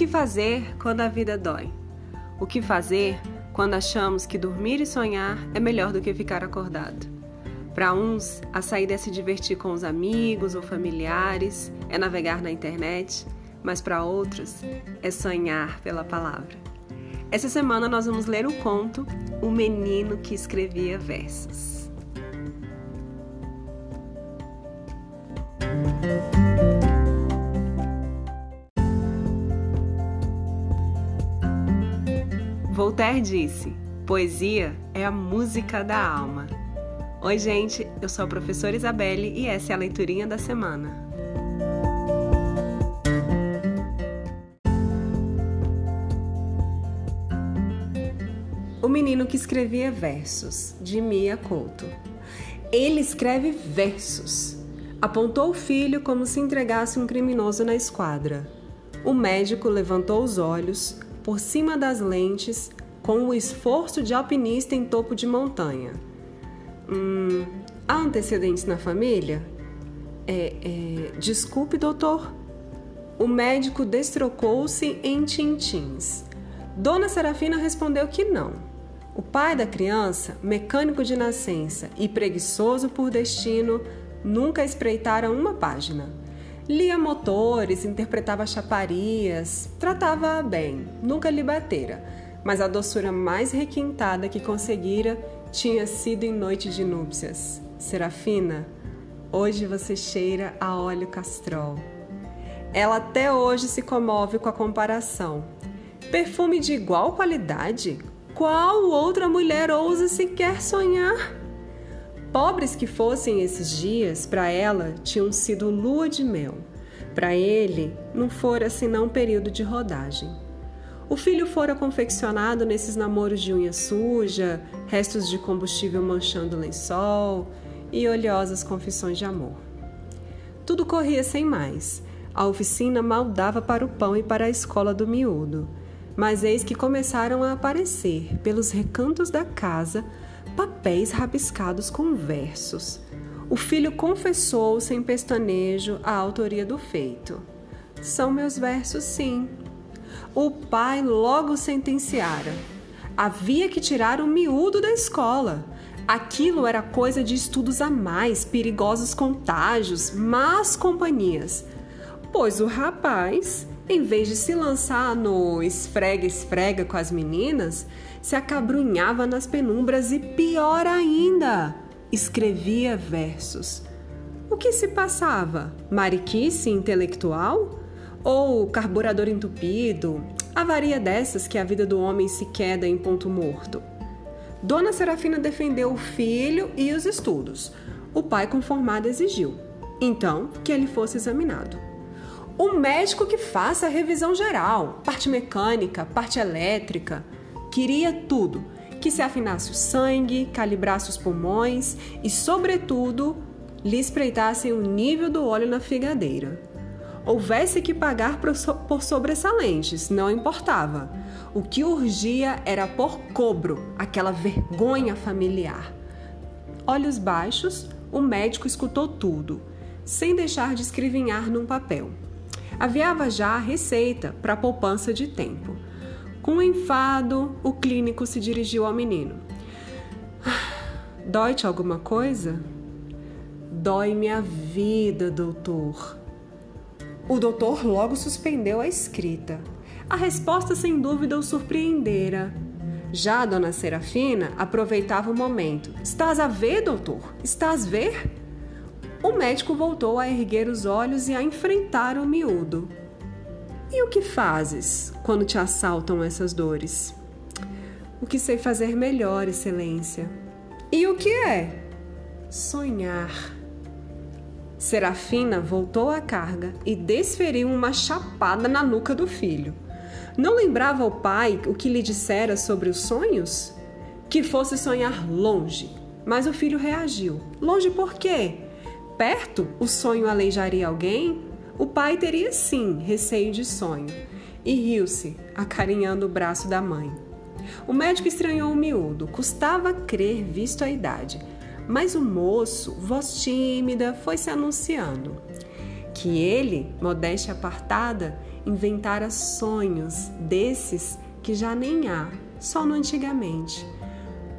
que fazer quando a vida dói? O que fazer quando achamos que dormir e sonhar é melhor do que ficar acordado? Para uns, a saída é se divertir com os amigos ou familiares, é navegar na internet, mas para outros, é sonhar pela palavra. Essa semana nós vamos ler o conto O Menino que Escrevia Versos. Voltaire disse: Poesia é a música da alma. Oi, gente, eu sou a professora Isabelle e essa é a leiturinha da semana. O menino que escrevia versos, de Mia Couto. Ele escreve versos. Apontou o filho como se entregasse um criminoso na esquadra. O médico levantou os olhos, por cima das lentes, com o esforço de alpinista em topo de montanha. Hum, há antecedentes na família? É, é, desculpe, doutor. O médico destrocou-se em tintins. Dona Serafina respondeu que não. O pai da criança, mecânico de nascença e preguiçoso por destino, nunca espreitara uma página. Lia motores, interpretava chaparias, tratava-a bem, nunca lhe batera, mas a doçura mais requintada que conseguira tinha sido em noite de núpcias. Serafina, hoje você cheira a óleo castrol. Ela até hoje se comove com a comparação. Perfume de igual qualidade? Qual outra mulher ousa sequer sonhar? Pobres que fossem esses dias, para ela tinham sido lua de mel. Para ele, não fora senão um período de rodagem. O filho fora confeccionado nesses namoros de unha suja, restos de combustível manchando o lençol e oleosas confissões de amor. Tudo corria sem mais. A oficina mal dava para o pão e para a escola do miúdo. Mas eis que começaram a aparecer, pelos recantos da casa, papéis rabiscados com versos. O filho confessou sem pestanejo a autoria do feito. São meus versos, sim. O pai logo sentenciara. Havia que tirar o miúdo da escola. Aquilo era coisa de estudos a mais, perigosos contágios, más companhias. Pois o rapaz em vez de se lançar no esfrega-esfrega com as meninas, se acabrunhava nas penumbras e, pior ainda, escrevia versos. O que se passava? Mariquice intelectual? Ou carburador entupido? Avaria dessas que a vida do homem se queda em ponto morto. Dona Serafina defendeu o filho e os estudos. O pai, conformado, exigiu. Então, que ele fosse examinado o médico que faça a revisão geral, parte mecânica, parte elétrica. Queria tudo, que se afinasse o sangue, calibrasse os pulmões e, sobretudo, lhe espreitassem o nível do óleo na figadeira. Houvesse que pagar por sobressalentes, não importava. O que urgia era por cobro, aquela vergonha familiar. Olhos baixos, o médico escutou tudo, sem deixar de escrevinhar num papel aviava já a receita para poupança de tempo. Com enfado, o clínico se dirigiu ao menino. Dói-te alguma coisa? Dói-me a vida, doutor. O doutor logo suspendeu a escrita. A resposta, sem dúvida, o surpreendera. Já a dona Serafina aproveitava o momento. Estás a ver, doutor? Estás a ver? O médico voltou a erguer os olhos e a enfrentar o miúdo. E o que fazes quando te assaltam essas dores? O que sei fazer melhor, Excelência. E o que é? Sonhar. Serafina voltou à carga e desferiu uma chapada na nuca do filho. Não lembrava o pai o que lhe dissera sobre os sonhos? Que fosse sonhar longe. Mas o filho reagiu. Longe por quê? perto, o sonho aleijaria alguém? O pai teria sim receio de sonho e riu-se, acarinhando o braço da mãe. O médico estranhou o miúdo, custava crer visto a idade, mas o moço, voz tímida, foi se anunciando. que ele, modéstia apartada, inventara sonhos desses que já nem há, só no antigamente.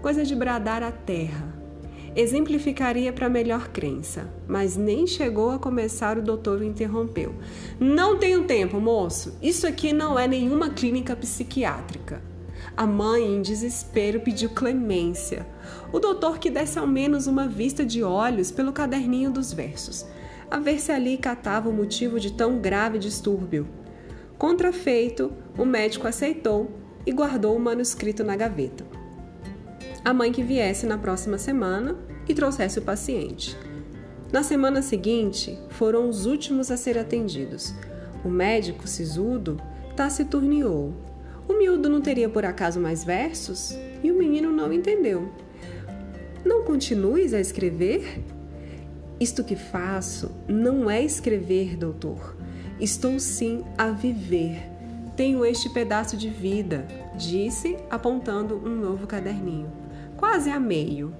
Coisa de bradar a terra. Exemplificaria para melhor crença, mas nem chegou a começar o doutor o interrompeu. Não tenho tempo, moço. Isso aqui não é nenhuma clínica psiquiátrica. A mãe, em desespero, pediu clemência. O doutor que desse ao menos uma vista de olhos pelo caderninho dos versos, a ver se ali catava o motivo de tão grave distúrbio. Contrafeito, o médico aceitou e guardou o manuscrito na gaveta. A mãe que viesse na próxima semana e trouxesse o paciente. Na semana seguinte, foram os últimos a ser atendidos. O médico sisudo taciturniou. O miúdo não teria por acaso mais versos? E o menino não entendeu. Não continues a escrever? Isto que faço não é escrever, doutor. Estou sim a viver. Tenho este pedaço de vida, disse, apontando um novo caderninho. Quase a meio.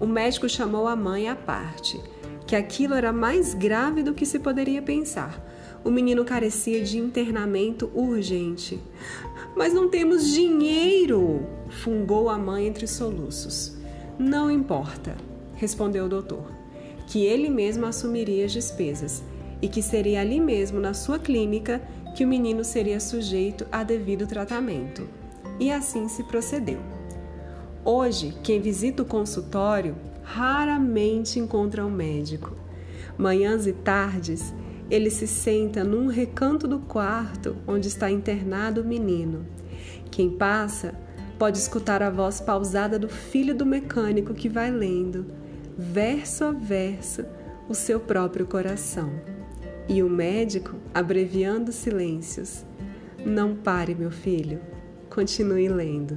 O médico chamou a mãe à parte, que aquilo era mais grave do que se poderia pensar. O menino carecia de internamento urgente. Mas não temos dinheiro! fungou a mãe entre soluços. Não importa, respondeu o doutor, que ele mesmo assumiria as despesas e que seria ali mesmo, na sua clínica, que o menino seria sujeito a devido tratamento. E assim se procedeu. Hoje, quem visita o consultório raramente encontra um médico. Manhãs e tardes, ele se senta num recanto do quarto onde está internado o menino. Quem passa pode escutar a voz pausada do filho do mecânico que vai lendo, verso a verso, o seu próprio coração. E o médico, abreviando silêncios: Não pare, meu filho, continue lendo.